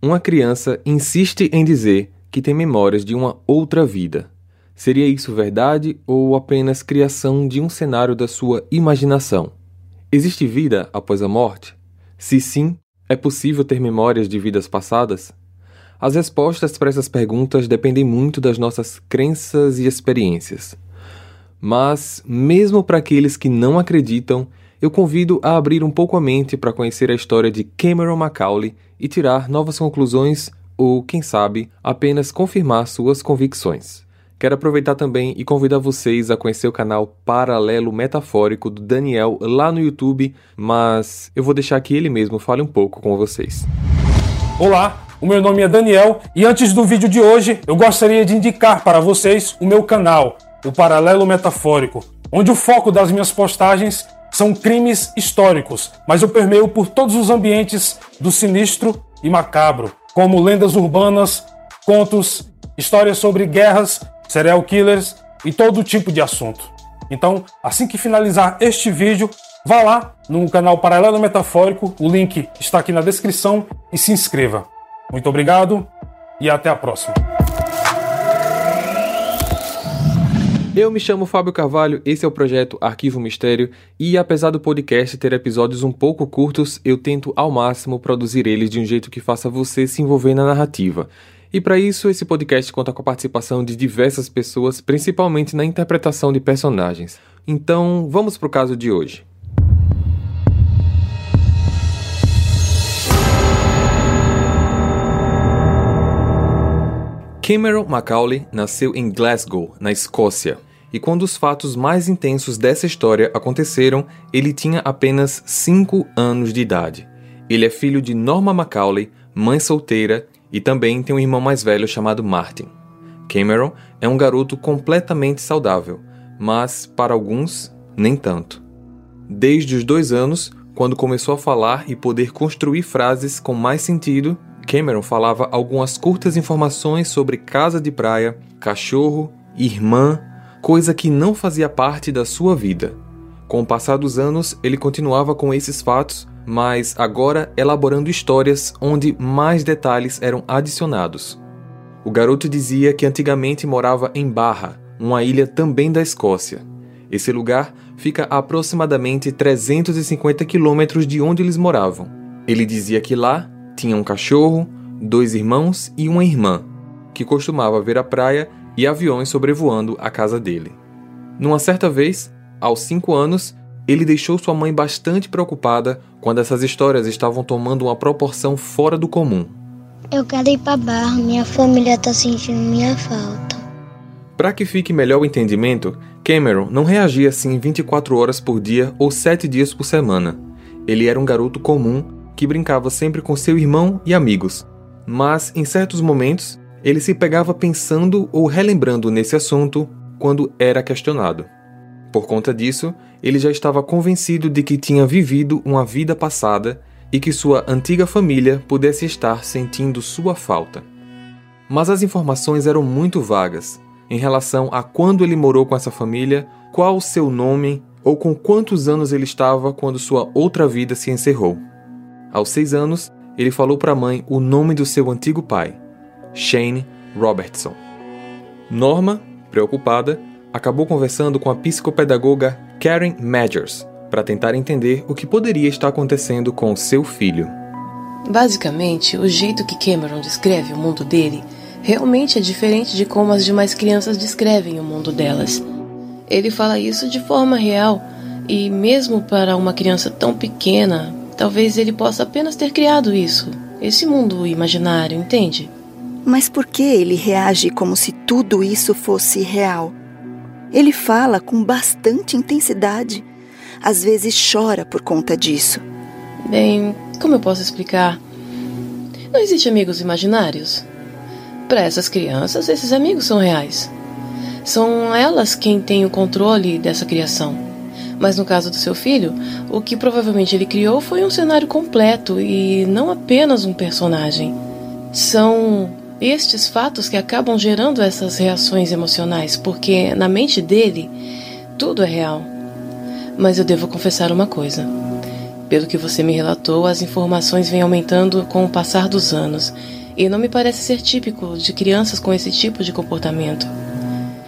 Uma criança insiste em dizer que tem memórias de uma outra vida. Seria isso verdade ou apenas criação de um cenário da sua imaginação? Existe vida após a morte? Se sim, é possível ter memórias de vidas passadas? As respostas para essas perguntas dependem muito das nossas crenças e experiências. Mas, mesmo para aqueles que não acreditam, eu convido a abrir um pouco a mente para conhecer a história de Cameron Macaulay e tirar novas conclusões ou, quem sabe, apenas confirmar suas convicções. Quero aproveitar também e convidar vocês a conhecer o canal Paralelo Metafórico do Daniel lá no YouTube, mas eu vou deixar que ele mesmo fale um pouco com vocês. Olá, o meu nome é Daniel e antes do vídeo de hoje eu gostaria de indicar para vocês o meu canal, o Paralelo Metafórico, onde o foco das minhas postagens são crimes históricos, mas eu permeio por todos os ambientes do sinistro e macabro, como lendas urbanas, contos, histórias sobre guerras, serial killers e todo tipo de assunto. Então, assim que finalizar este vídeo, vá lá no canal Paralelo Metafórico, o link está aqui na descrição e se inscreva. Muito obrigado e até a próxima. Eu me chamo Fábio Carvalho, esse é o projeto Arquivo Mistério e apesar do podcast ter episódios um pouco curtos, eu tento ao máximo produzir eles de um jeito que faça você se envolver na narrativa. E para isso, esse podcast conta com a participação de diversas pessoas, principalmente na interpretação de personagens. Então, vamos para o caso de hoje. Cameron Macaulay nasceu em Glasgow, na Escócia, e quando os fatos mais intensos dessa história aconteceram, ele tinha apenas 5 anos de idade. Ele é filho de Norma Macaulay, mãe solteira, e também tem um irmão mais velho chamado Martin. Cameron é um garoto completamente saudável, mas para alguns, nem tanto. Desde os dois anos, quando começou a falar e poder construir frases com mais sentido, Cameron falava algumas curtas informações sobre casa de praia, cachorro, irmã, coisa que não fazia parte da sua vida. Com o passar dos anos, ele continuava com esses fatos, mas agora elaborando histórias onde mais detalhes eram adicionados. O garoto dizia que antigamente morava em Barra, uma ilha também da Escócia. Esse lugar fica a aproximadamente 350 quilômetros de onde eles moravam. Ele dizia que lá tinha um cachorro, dois irmãos e uma irmã, que costumava ver a praia e aviões sobrevoando a casa dele. Numa certa vez, aos cinco anos, ele deixou sua mãe bastante preocupada quando essas histórias estavam tomando uma proporção fora do comum. Eu quero ir para Barra, minha família está sentindo minha falta. Para que fique melhor o entendimento, Cameron não reagia assim 24 horas por dia ou 7 dias por semana. Ele era um garoto comum que brincava sempre com seu irmão e amigos, mas em certos momentos ele se pegava pensando ou relembrando nesse assunto quando era questionado. Por conta disso, ele já estava convencido de que tinha vivido uma vida passada e que sua antiga família pudesse estar sentindo sua falta. Mas as informações eram muito vagas em relação a quando ele morou com essa família, qual o seu nome ou com quantos anos ele estava quando sua outra vida se encerrou. Aos seis anos, ele falou para a mãe o nome do seu antigo pai, Shane Robertson. Norma, preocupada, acabou conversando com a psicopedagoga Karen Majors para tentar entender o que poderia estar acontecendo com seu filho. Basicamente, o jeito que Cameron descreve o mundo dele realmente é diferente de como as demais crianças descrevem o mundo delas. Ele fala isso de forma real e, mesmo para uma criança tão pequena, Talvez ele possa apenas ter criado isso, esse mundo imaginário, entende? Mas por que ele reage como se tudo isso fosse real? Ele fala com bastante intensidade. Às vezes chora por conta disso. Bem, como eu posso explicar? Não existe amigos imaginários. Para essas crianças, esses amigos são reais. São elas quem têm o controle dessa criação. Mas no caso do seu filho, o que provavelmente ele criou foi um cenário completo e não apenas um personagem. São estes fatos que acabam gerando essas reações emocionais, porque na mente dele tudo é real. Mas eu devo confessar uma coisa. Pelo que você me relatou, as informações vêm aumentando com o passar dos anos, e não me parece ser típico de crianças com esse tipo de comportamento.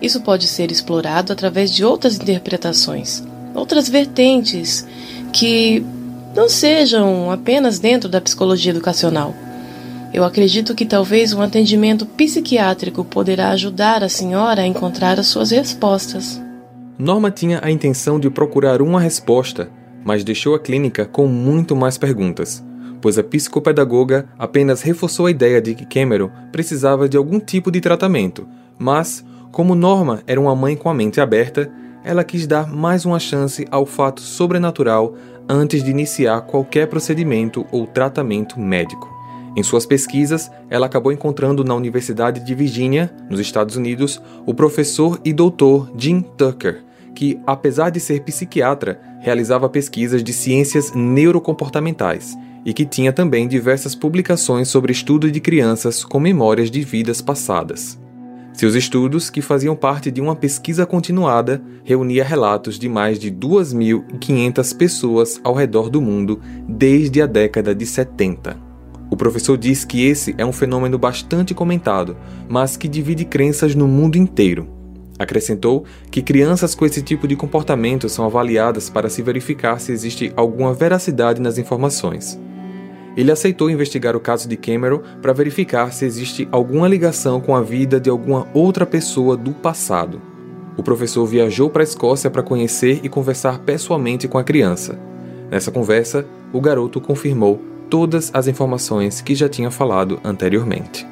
Isso pode ser explorado através de outras interpretações, outras vertentes que não sejam apenas dentro da psicologia educacional. Eu acredito que talvez um atendimento psiquiátrico poderá ajudar a senhora a encontrar as suas respostas. Norma tinha a intenção de procurar uma resposta, mas deixou a clínica com muito mais perguntas, pois a psicopedagoga apenas reforçou a ideia de que Cameron precisava de algum tipo de tratamento, mas, como Norma era uma mãe com a mente aberta, ela quis dar mais uma chance ao fato sobrenatural antes de iniciar qualquer procedimento ou tratamento médico. Em suas pesquisas, ela acabou encontrando na Universidade de Virgínia, nos Estados Unidos, o professor e doutor Jim Tucker, que, apesar de ser psiquiatra, realizava pesquisas de ciências neurocomportamentais e que tinha também diversas publicações sobre estudo de crianças com memórias de vidas passadas. Seus estudos, que faziam parte de uma pesquisa continuada, reunia relatos de mais de 2.500 pessoas ao redor do mundo desde a década de 70. O professor diz que esse é um fenômeno bastante comentado, mas que divide crenças no mundo inteiro. Acrescentou que crianças com esse tipo de comportamento são avaliadas para se verificar se existe alguma veracidade nas informações. Ele aceitou investigar o caso de Cameron para verificar se existe alguma ligação com a vida de alguma outra pessoa do passado. O professor viajou para a Escócia para conhecer e conversar pessoalmente com a criança. Nessa conversa, o garoto confirmou todas as informações que já tinha falado anteriormente.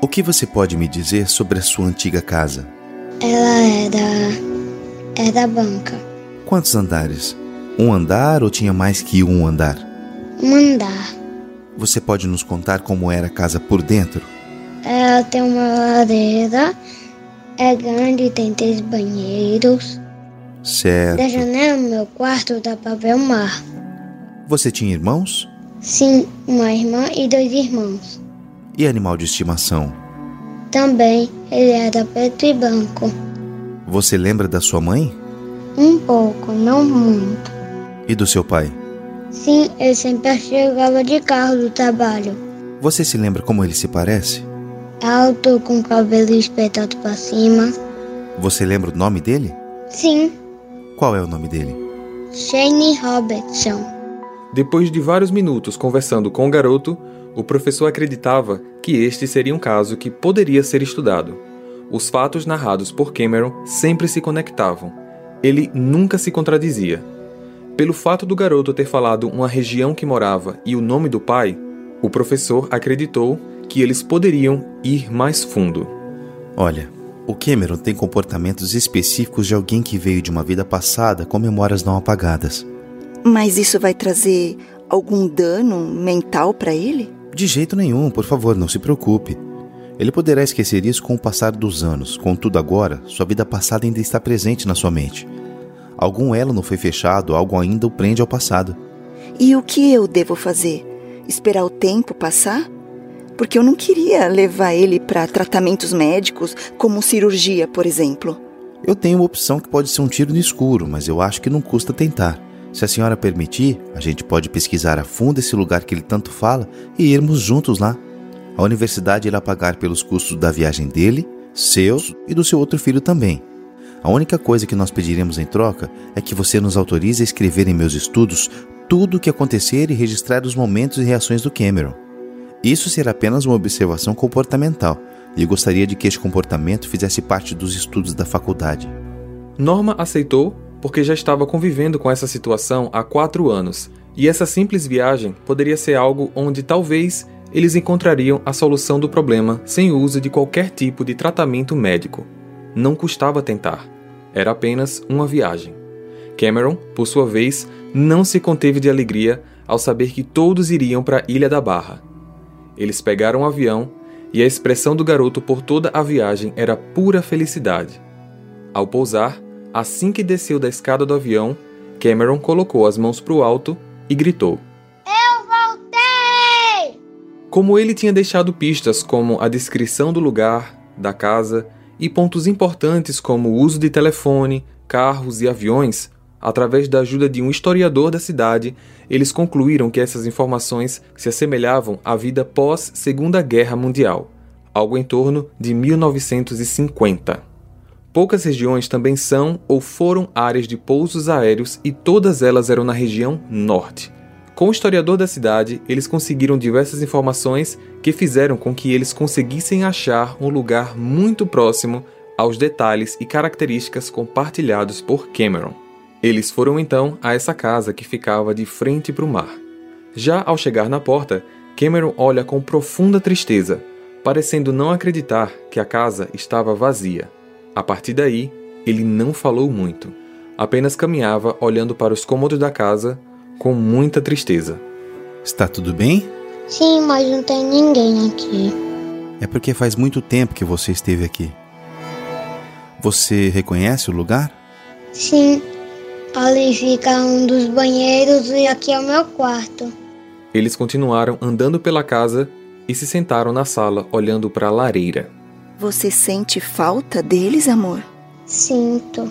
O que você pode me dizer sobre a sua antiga casa? Ela é da. é da banca. Quantos andares? Um andar ou tinha mais que um andar? Um andar. Você pode nos contar como era a casa por dentro? Ela tem uma lareira, é grande, tem três banheiros. Certo. Da janela no meu quarto dá pra ver o mar. Você tinha irmãos? Sim, uma irmã e dois irmãos. E animal de estimação? Também, ele era preto e branco. Você lembra da sua mãe? Um pouco, não muito. E do seu pai? Sim, ele sempre chegava de carro do trabalho. Você se lembra como ele se parece? Alto, com cabelo espetado para cima. Você lembra o nome dele? Sim, Qual é o nome dele? Shane Robertson. Depois de vários minutos conversando com o garoto, o professor acreditava que este seria um caso que poderia ser estudado. Os fatos narrados por Cameron sempre se conectavam. Ele nunca se contradizia. Pelo fato do garoto ter falado uma região que morava e o nome do pai, o professor acreditou que eles poderiam ir mais fundo. Olha, o Cameron tem comportamentos específicos de alguém que veio de uma vida passada com memórias não apagadas. Mas isso vai trazer algum dano mental para ele? De jeito nenhum, por favor, não se preocupe. Ele poderá esquecer isso com o passar dos anos, contudo, agora, sua vida passada ainda está presente na sua mente. Algum elo não foi fechado, algo ainda o prende ao passado. E o que eu devo fazer? Esperar o tempo passar? Porque eu não queria levar ele para tratamentos médicos, como cirurgia, por exemplo. Eu tenho uma opção que pode ser um tiro no escuro, mas eu acho que não custa tentar. Se a senhora permitir, a gente pode pesquisar a fundo esse lugar que ele tanto fala e irmos juntos lá. A universidade irá pagar pelos custos da viagem dele, seus e do seu outro filho também. A única coisa que nós pediremos em troca é que você nos autorize a escrever em meus estudos tudo o que acontecer e registrar os momentos e reações do Cameron. Isso será apenas uma observação comportamental, e gostaria de que este comportamento fizesse parte dos estudos da faculdade. Norma aceitou porque já estava convivendo com essa situação há quatro anos, e essa simples viagem poderia ser algo onde talvez eles encontrariam a solução do problema sem o uso de qualquer tipo de tratamento médico. Não custava tentar. Era apenas uma viagem. Cameron, por sua vez, não se conteve de alegria ao saber que todos iriam para a Ilha da Barra. Eles pegaram o um avião e a expressão do garoto por toda a viagem era pura felicidade. Ao pousar, assim que desceu da escada do avião, Cameron colocou as mãos para o alto e gritou: Eu voltei! Como ele tinha deixado pistas como a descrição do lugar, da casa e pontos importantes como o uso de telefone, carros e aviões, através da ajuda de um historiador da cidade, eles concluíram que essas informações se assemelhavam à vida pós Segunda Guerra Mundial, algo em torno de 1950. Poucas regiões também são ou foram áreas de pousos aéreos e todas elas eram na região norte. Com o historiador da cidade, eles conseguiram diversas informações que fizeram com que eles conseguissem achar um lugar muito próximo aos detalhes e características compartilhados por Cameron. Eles foram então a essa casa que ficava de frente para o mar. Já ao chegar na porta, Cameron olha com profunda tristeza, parecendo não acreditar que a casa estava vazia. A partir daí, ele não falou muito, apenas caminhava olhando para os cômodos da casa com muita tristeza. Está tudo bem? Sim, mas não tem ninguém aqui. É porque faz muito tempo que você esteve aqui. Você reconhece o lugar? Sim, Ali fica um dos banheiros e aqui é o meu quarto. Eles continuaram andando pela casa e se sentaram na sala olhando para a lareira. Você sente falta deles, amor? Sinto.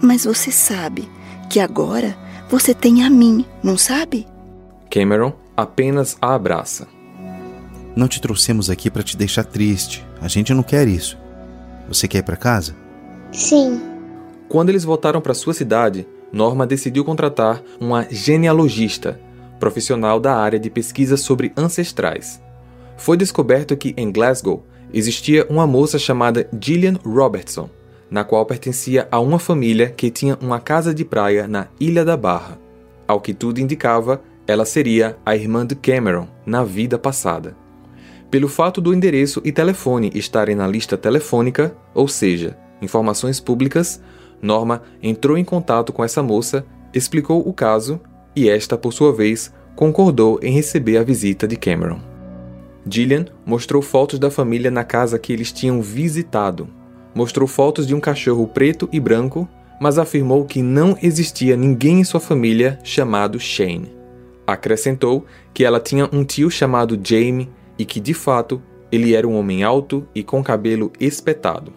Mas você sabe que agora você tem a mim, não sabe? Cameron apenas a abraça. Não te trouxemos aqui para te deixar triste. A gente não quer isso. Você quer ir para casa? Sim. Quando eles voltaram para sua cidade, Norma decidiu contratar uma genealogista, profissional da área de pesquisa sobre ancestrais. Foi descoberto que em Glasgow existia uma moça chamada Gillian Robertson, na qual pertencia a uma família que tinha uma casa de praia na Ilha da Barra. Ao que tudo indicava, ela seria a irmã de Cameron na vida passada. Pelo fato do endereço e telefone estarem na lista telefônica, ou seja, informações públicas, Norma entrou em contato com essa moça, explicou o caso e esta, por sua vez, concordou em receber a visita de Cameron. Gillian mostrou fotos da família na casa que eles tinham visitado. Mostrou fotos de um cachorro preto e branco, mas afirmou que não existia ninguém em sua família chamado Shane. Acrescentou que ela tinha um tio chamado Jamie e que, de fato, ele era um homem alto e com cabelo espetado.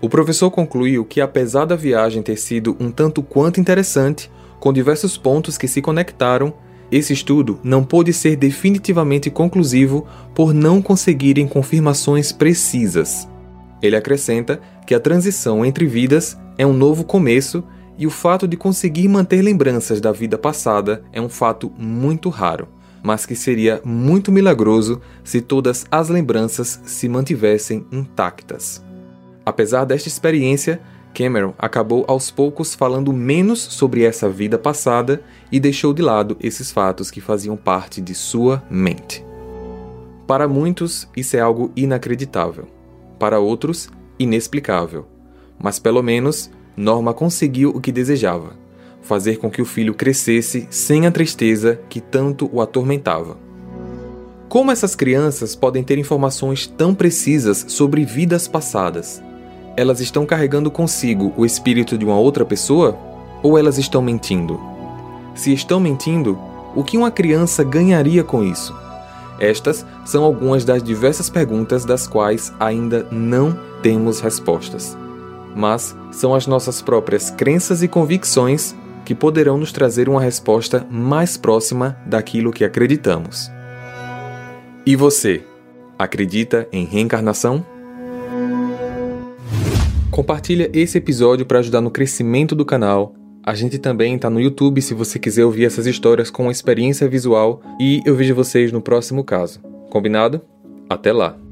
O professor concluiu que, apesar da viagem ter sido um tanto quanto interessante, com diversos pontos que se conectaram, esse estudo não pôde ser definitivamente conclusivo por não conseguirem confirmações precisas. Ele acrescenta que a transição entre vidas é um novo começo e o fato de conseguir manter lembranças da vida passada é um fato muito raro, mas que seria muito milagroso se todas as lembranças se mantivessem intactas. Apesar desta experiência, Cameron acabou aos poucos falando menos sobre essa vida passada e deixou de lado esses fatos que faziam parte de sua mente. Para muitos, isso é algo inacreditável. Para outros, inexplicável. Mas pelo menos, Norma conseguiu o que desejava: fazer com que o filho crescesse sem a tristeza que tanto o atormentava. Como essas crianças podem ter informações tão precisas sobre vidas passadas? Elas estão carregando consigo o espírito de uma outra pessoa ou elas estão mentindo? Se estão mentindo, o que uma criança ganharia com isso? Estas são algumas das diversas perguntas das quais ainda não temos respostas. Mas são as nossas próprias crenças e convicções que poderão nos trazer uma resposta mais próxima daquilo que acreditamos. E você, acredita em reencarnação? Compartilha esse episódio para ajudar no crescimento do canal. A gente também está no YouTube se você quiser ouvir essas histórias com experiência visual e eu vejo vocês no próximo caso. Combinado? Até lá!